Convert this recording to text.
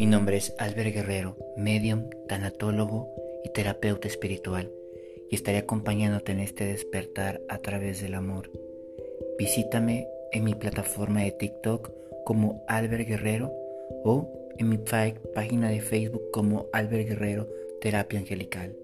Mi nombre es Albert Guerrero, medium, tanatólogo y terapeuta espiritual, y estaré acompañándote en este despertar a través del amor. Visítame en mi plataforma de TikTok como Albert Guerrero o en mi página de Facebook como Albert Guerrero Terapia Angelical.